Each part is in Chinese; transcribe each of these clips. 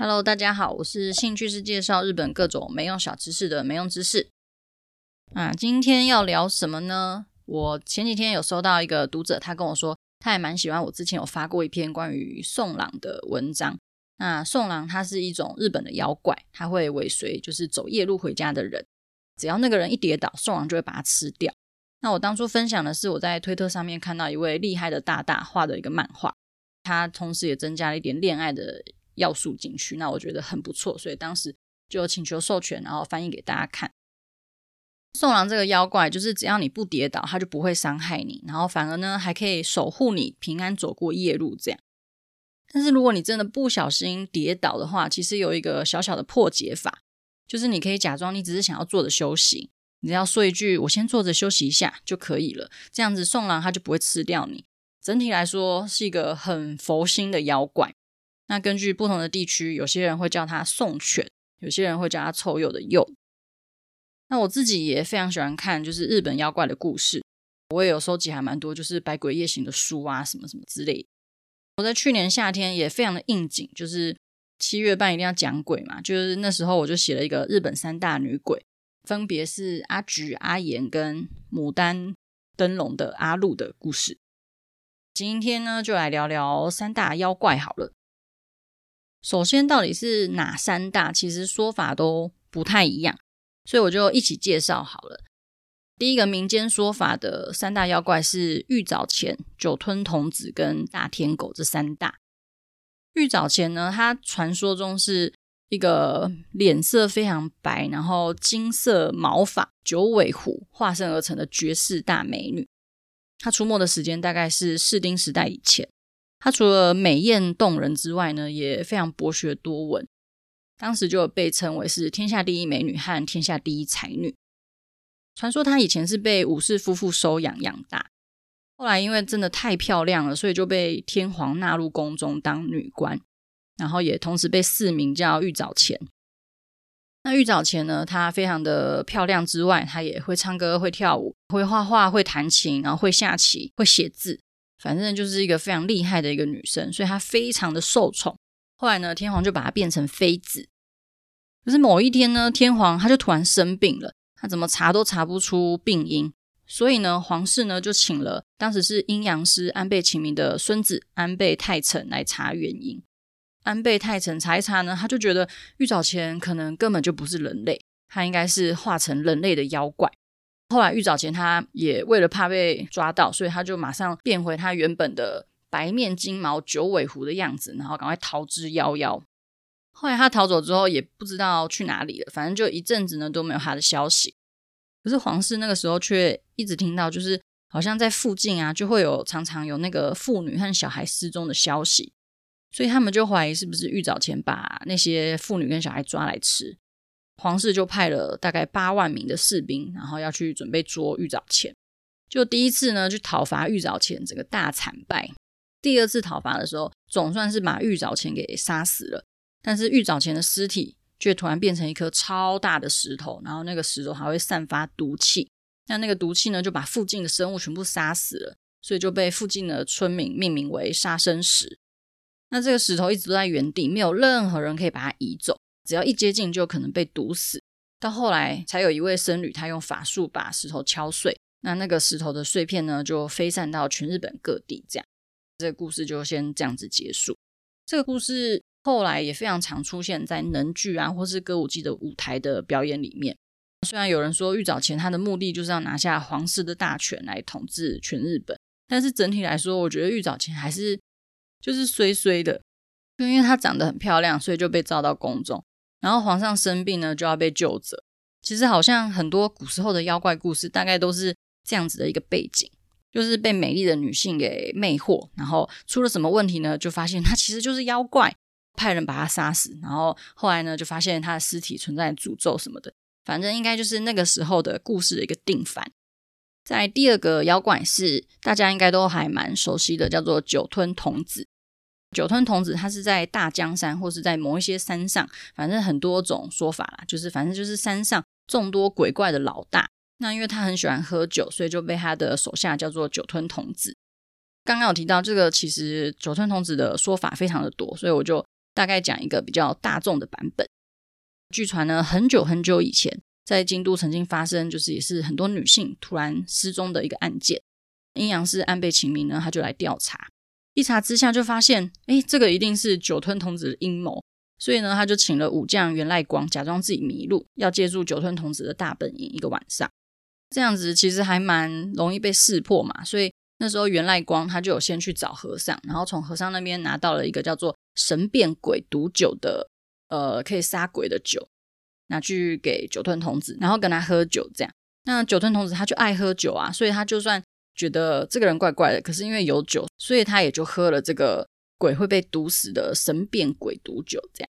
Hello，大家好，我是兴趣是介绍日本各种没用小知识的没用知识。啊，今天要聊什么呢？我前几天有收到一个读者，他跟我说，他也蛮喜欢我之前有发过一篇关于宋朗的文章。那送郎它是一种日本的妖怪，它会尾随就是走夜路回家的人，只要那个人一跌倒，宋朗就会把他吃掉。那我当初分享的是我在推特上面看到一位厉害的大大画的一个漫画，他同时也增加了一点恋爱的。要素进去，那我觉得很不错，所以当时就请求授权，然后翻译给大家看。送郎这个妖怪，就是只要你不跌倒，他就不会伤害你，然后反而呢还可以守护你平安走过夜路这样。但是如果你真的不小心跌倒的话，其实有一个小小的破解法，就是你可以假装你只是想要坐着休息，你只要说一句“我先坐着休息一下”就可以了。这样子送郎他就不会吃掉你。整体来说是一个很佛心的妖怪。那根据不同的地区，有些人会叫它送犬，有些人会叫它臭鼬的鼬。那我自己也非常喜欢看，就是日本妖怪的故事，我也有收集还蛮多，就是《百鬼夜行》的书啊，什么什么之类。我在去年夏天也非常的应景，就是七月半一定要讲鬼嘛，就是那时候我就写了一个日本三大女鬼，分别是阿菊、阿岩跟牡丹灯笼的阿露的故事。今天呢，就来聊聊三大妖怪好了。首先，到底是哪三大？其实说法都不太一样，所以我就一起介绍好了。第一个民间说法的三大妖怪是玉藻前、酒吞童子跟大天狗这三大。玉藻前呢，它传说中是一个脸色非常白，然后金色毛发、九尾狐化身而成的绝世大美女。她出没的时间大概是室町时代以前。她除了美艳动人之外呢，也非常博学多闻。当时就被称为是天下第一美女和天下第一才女。传说她以前是被武士夫妇收养养大，后来因为真的太漂亮了，所以就被天皇纳入宫中当女官，然后也同时被赐名叫玉藻前。那玉藻前呢，她非常的漂亮之外，她也会唱歌、会跳舞、会画画、会弹琴，然后会下棋、会写字。反正就是一个非常厉害的一个女生，所以她非常的受宠。后来呢，天皇就把她变成妃子。可是某一天呢，天皇他就突然生病了，他怎么查都查不出病因。所以呢，皇室呢就请了当时是阴阳师安倍晴明的孙子安倍泰成来查原因。安倍泰成查一查呢，他就觉得玉藻前可能根本就不是人类，他应该是化成人类的妖怪。后来玉藻前他也为了怕被抓到，所以他就马上变回他原本的白面金毛九尾狐的样子，然后赶快逃之夭夭。后来他逃走之后也不知道去哪里了，反正就一阵子呢都没有他的消息。可是皇室那个时候却一直听到，就是好像在附近啊就会有常常有那个妇女和小孩失踪的消息，所以他们就怀疑是不是玉藻前把那些妇女跟小孩抓来吃。皇室就派了大概八万名的士兵，然后要去准备捉玉藻前。就第一次呢，去讨伐玉藻前，整个大惨败。第二次讨伐的时候，总算是把玉藻前给杀死了。但是玉藻前的尸体却突然变成一颗超大的石头，然后那个石头还会散发毒气。那那个毒气呢，就把附近的生物全部杀死了，所以就被附近的村民命名为杀生石。那这个石头一直都在原地，没有任何人可以把它移走。只要一接近，就可能被毒死。到后来，才有一位僧侣，他用法术把石头敲碎。那那个石头的碎片呢，就飞散到全日本各地。这样，这个故事就先这样子结束。这个故事后来也非常常出现在能剧啊，或是歌舞伎的舞台的表演里面。虽然有人说玉藻前他的目的就是要拿下皇室的大权来统治全日本，但是整体来说，我觉得玉藻前还是就是衰衰的，就因为她长得很漂亮，所以就被召到宫中。然后皇上生病呢，就要被救责。其实好像很多古时候的妖怪故事，大概都是这样子的一个背景，就是被美丽的女性给魅惑，然后出了什么问题呢？就发现她其实就是妖怪，派人把她杀死。然后后来呢，就发现她的尸体存在诅咒什么的。反正应该就是那个时候的故事的一个定番。在第二个妖怪是大家应该都还蛮熟悉的，叫做酒吞童子。酒吞童子，他是在大江山或是在某一些山上，反正很多种说法啦，就是反正就是山上众多鬼怪的老大。那因为他很喜欢喝酒，所以就被他的手下叫做酒吞童子。刚刚有提到这个，其实酒吞童子的说法非常的多，所以我就大概讲一个比较大众的版本。据传呢，很久很久以前，在京都曾经发生，就是也是很多女性突然失踪的一个案件。阴阳师安倍晴明呢，他就来调查，一查之下就发现，哎，这个一定是酒吞童子的阴谋。所以呢，他就请了武将源赖光，假装自己迷路，要借助酒吞童子的大本营一个晚上。这样子其实还蛮容易被识破嘛。所以那时候源赖光他就有先去找和尚，然后从和尚那边拿到了一个叫做神变鬼毒酒的，呃，可以杀鬼的酒，拿去给酒吞童子，然后跟他喝酒。这样，那酒吞童子他就爱喝酒啊，所以他就算觉得这个人怪怪的，可是因为有酒，所以他也就喝了这个。鬼会被毒死的神变鬼毒酒，这样，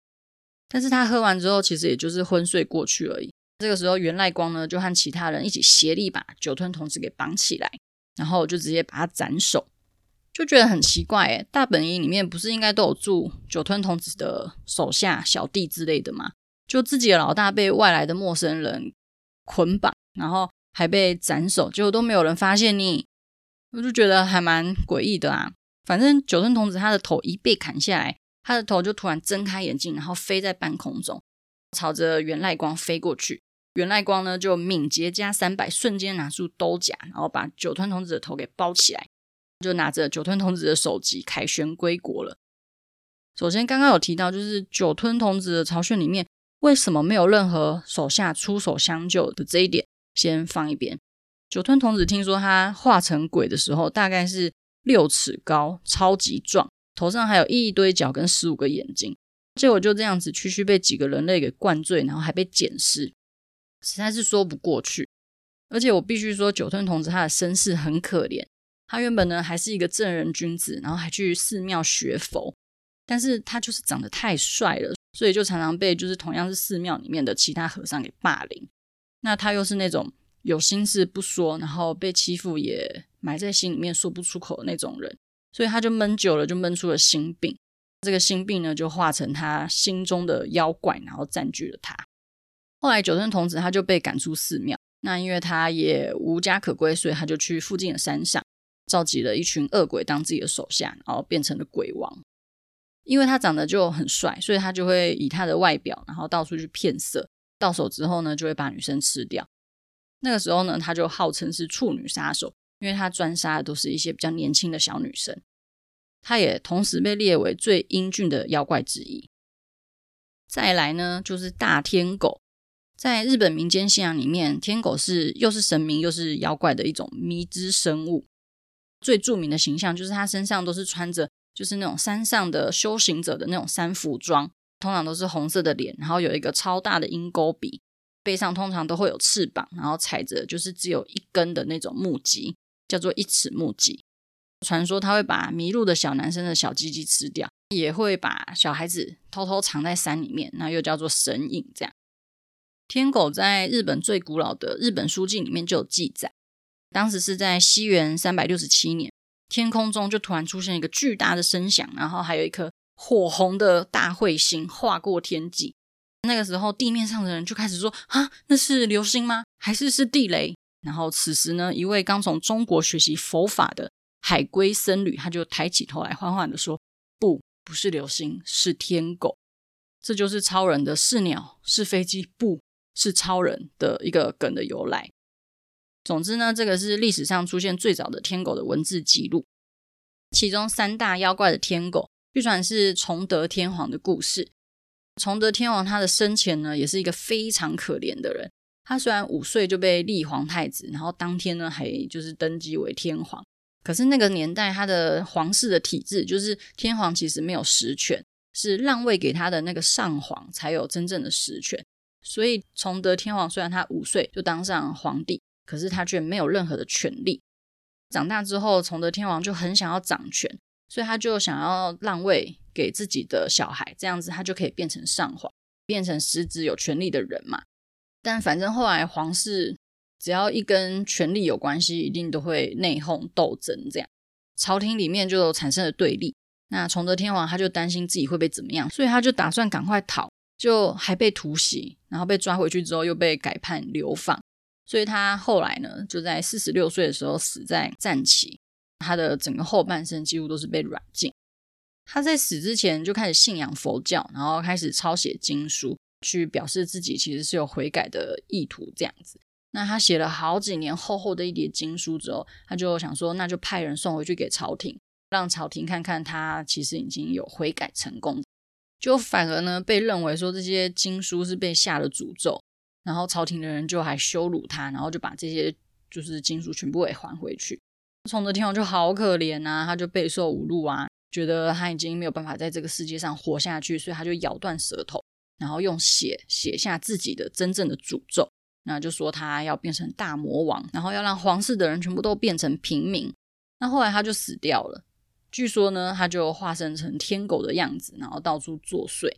但是他喝完之后，其实也就是昏睡过去而已。这个时候，源赖光呢就和其他人一起协力把酒吞童子给绑起来，然后就直接把他斩首，就觉得很奇怪，诶，大本营里面不是应该都有住酒吞童子的手下小弟之类的吗？就自己的老大被外来的陌生人捆绑，然后还被斩首，结果都没有人发现你，我就觉得还蛮诡异的啊。反正酒吞童子他的头一被砍下来，他的头就突然睁开眼睛，然后飞在半空中，朝着原赖光飞过去。原赖光呢就敏捷加三百，瞬间拿出兜甲，然后把酒吞童子的头给包起来，就拿着酒吞童子的首级凯旋归国了。首先，刚刚有提到，就是酒吞童子的巢穴里面为什么没有任何手下出手相救的这一点，先放一边。酒吞童子听说他化成鬼的时候，大概是。六尺高，超级壮，头上还有一堆角跟十五个眼睛，结果就这样子区区被几个人类给灌醉，然后还被捡尸，实在是说不过去。而且我必须说，酒吞童子他的身世很可怜，他原本呢还是一个正人君子，然后还去寺庙学佛，但是他就是长得太帅了，所以就常常被就是同样是寺庙里面的其他和尚给霸凌。那他又是那种有心事不说，然后被欺负也。埋在心里面说不出口的那种人，所以他就闷久了，就闷出了心病。这个心病呢，就化成他心中的妖怪，然后占据了他。后来酒吞童子他就被赶出寺庙，那因为他也无家可归，所以他就去附近的山上，召集了一群恶鬼当自己的手下，然后变成了鬼王。因为他长得就很帅，所以他就会以他的外表，然后到处去骗色。到手之后呢，就会把女生吃掉。那个时候呢，他就号称是处女杀手。因为他专杀的都是一些比较年轻的小女生，他也同时被列为最英俊的妖怪之一。再来呢，就是大天狗，在日本民间信仰里面，天狗是又是神明又是妖怪的一种迷之生物。最著名的形象就是他身上都是穿着就是那种山上的修行者的那种山服装，通常都是红色的脸，然后有一个超大的鹰钩鼻，背上通常都会有翅膀，然后踩着就是只有一根的那种木屐。叫做一尺木屐，传说他会把迷路的小男生的小鸡鸡吃掉，也会把小孩子偷偷藏在山里面，那又叫做神隐。这样，天狗在日本最古老的日本书纪里面就有记载，当时是在西元三百六十七年，天空中就突然出现一个巨大的声响，然后还有一颗火红的大彗星划过天际。那个时候，地面上的人就开始说：“啊，那是流星吗？还是是地雷？”然后此时呢，一位刚从中国学习佛法的海归僧侣，他就抬起头来，缓缓地说：“不，不是流星，是天狗。这就是超人的是鸟，是飞机，不是超人的一个梗的由来。总之呢，这个是历史上出现最早的天狗的文字记录。其中三大妖怪的天狗，据传是崇德天皇的故事。崇德天皇他的生前呢，也是一个非常可怜的人。”他虽然五岁就被立皇太子，然后当天呢还就是登基为天皇，可是那个年代他的皇室的体制就是天皇其实没有实权，是让位给他的那个上皇才有真正的实权。所以崇德天皇虽然他五岁就当上皇帝，可是他却没有任何的权力。长大之后，崇德天皇就很想要掌权，所以他就想要让位给自己的小孩，这样子他就可以变成上皇，变成实质有权力的人嘛。但反正后来皇室只要一跟权力有关系，一定都会内讧斗争，这样朝廷里面就产生了对立。那崇德天皇他就担心自己会被怎么样，所以他就打算赶快逃，就还被突袭，然后被抓回去之后又被改判流放。所以他后来呢，就在四十六岁的时候死在战旗，他的整个后半生几乎都是被软禁。他在死之前就开始信仰佛教，然后开始抄写经书，去表示自己其实是有悔改的意图这样子。那他写了好几年厚厚的一叠经书之后，他就想说，那就派人送回去给朝廷，让朝廷看看他其实已经有悔改成功。就反而呢，被认为说这些经书是被下了诅咒，然后朝廷的人就还羞辱他，然后就把这些就是经书全部给还回去。崇德天王就好可怜啊，他就备受侮辱啊，觉得他已经没有办法在这个世界上活下去，所以他就咬断舌头，然后用血写下自己的真正的诅咒。那就说他要变成大魔王，然后要让皇室的人全部都变成平民。那后来他就死掉了。据说呢，他就化身成天狗的样子，然后到处作祟。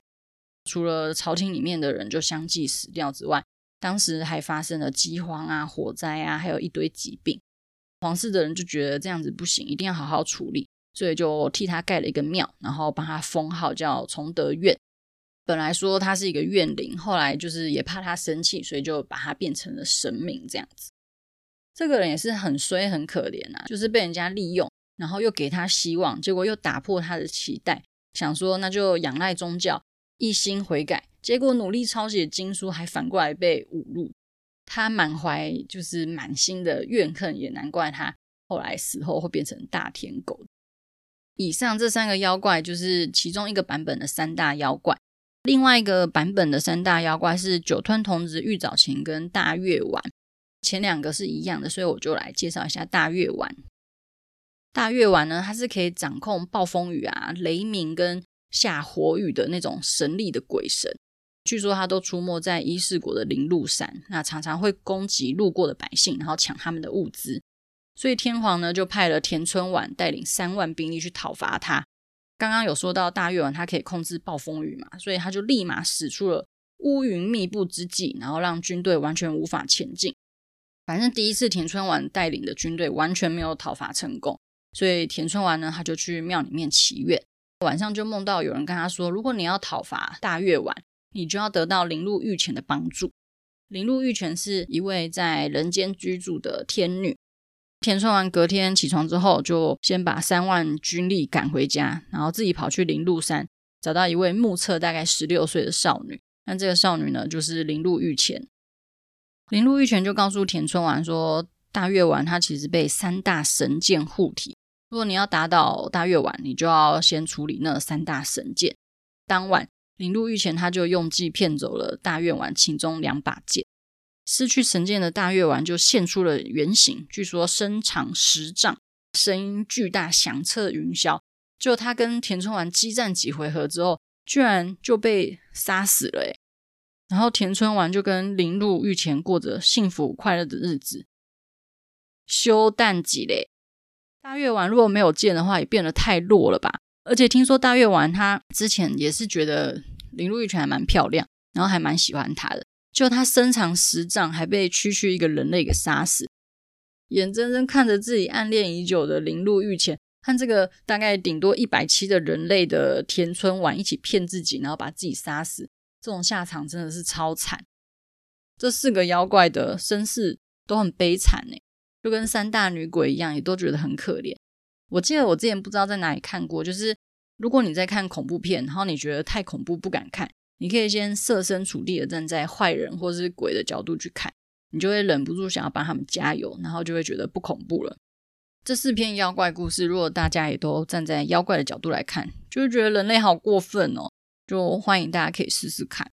除了朝廷里面的人就相继死掉之外，当时还发生了饥荒啊、火灾啊，还有一堆疾病。皇室的人就觉得这样子不行，一定要好好处理，所以就替他盖了一个庙，然后帮他封号叫崇德院。本来说他是一个怨灵，后来就是也怕他生气，所以就把他变成了神明这样子。这个人也是很衰很可怜啊，就是被人家利用，然后又给他希望，结果又打破他的期待，想说那就仰赖宗教，一心悔改，结果努力抄写经书，还反过来被侮辱。他满怀就是满心的怨恨，也难怪他后来死后会变成大天狗。以上这三个妖怪就是其中一个版本的三大妖怪。另外一个版本的三大妖怪是酒吞童子、玉藻前跟大月丸，前两个是一样的，所以我就来介绍一下大月丸。大月丸呢，它是可以掌控暴风雨啊、雷鸣跟下火雨的那种神力的鬼神。据说它都出没在伊势国的铃鹿山，那常常会攻击路过的百姓，然后抢他们的物资。所以天皇呢，就派了田村丸带领三万兵力去讨伐他。刚刚有说到大月丸，他可以控制暴风雨嘛，所以他就立马使出了乌云密布之计，然后让军队完全无法前进。反正第一次田村丸带领的军队完全没有讨伐成功，所以田村丸呢，他就去庙里面祈愿，晚上就梦到有人跟他说，如果你要讨伐大月丸，你就要得到铃鹿御前的帮助。铃鹿御前是一位在人间居住的天女。田村丸隔天起床之后，就先把三万军力赶回家，然后自己跑去铃鹿山，找到一位目测大概十六岁的少女。那这个少女呢，就是铃鹿御前。铃鹿御前就告诉田村丸说，大月丸他其实被三大神剑护体，如果你要打倒大月丸，你就要先处理那三大神剑。当晚，铃鹿御前他就用计骗走了大月丸其中两把剑。失去神剑的大月丸就现出了原形，据说身长十丈，声音巨大，响彻云霄。就他跟田村丸激战几回合之后，居然就被杀死了。诶，然后田村丸就跟铃鹿御前过着幸福快乐的日子。修蛋几嘞？大月丸如果没有剑的话，也变得太弱了吧？而且听说大月丸他之前也是觉得铃鹿御前还蛮漂亮，然后还蛮喜欢他的。就他身长十丈，还被区区一个人类给杀死，眼睁睁看着自己暗恋已久的铃鹿御前和这个大概顶多一百七的人类的田村丸一起骗自己，然后把自己杀死，这种下场真的是超惨。这四个妖怪的身世都很悲惨呢，就跟三大女鬼一样，也都觉得很可怜。我记得我之前不知道在哪里看过，就是如果你在看恐怖片，然后你觉得太恐怖不敢看。你可以先设身处地的站在坏人或是鬼的角度去看，你就会忍不住想要帮他们加油，然后就会觉得不恐怖了。这四篇妖怪故事，如果大家也都站在妖怪的角度来看，就会觉得人类好过分哦。就欢迎大家可以试试看。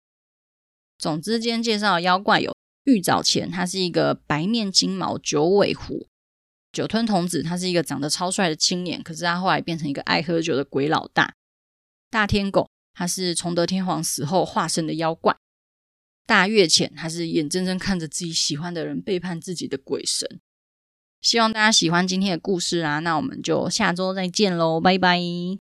总之，今天介绍的妖怪有玉藻前，他是一个白面金毛九尾狐；酒吞童子，他是一个长得超帅的青年，可是他后来变成一个爱喝酒的鬼老大；大天狗。他是崇德天皇死后化身的妖怪，大月前，他是眼睁睁看着自己喜欢的人背叛自己的鬼神。希望大家喜欢今天的故事啊，那我们就下周再见喽，拜拜。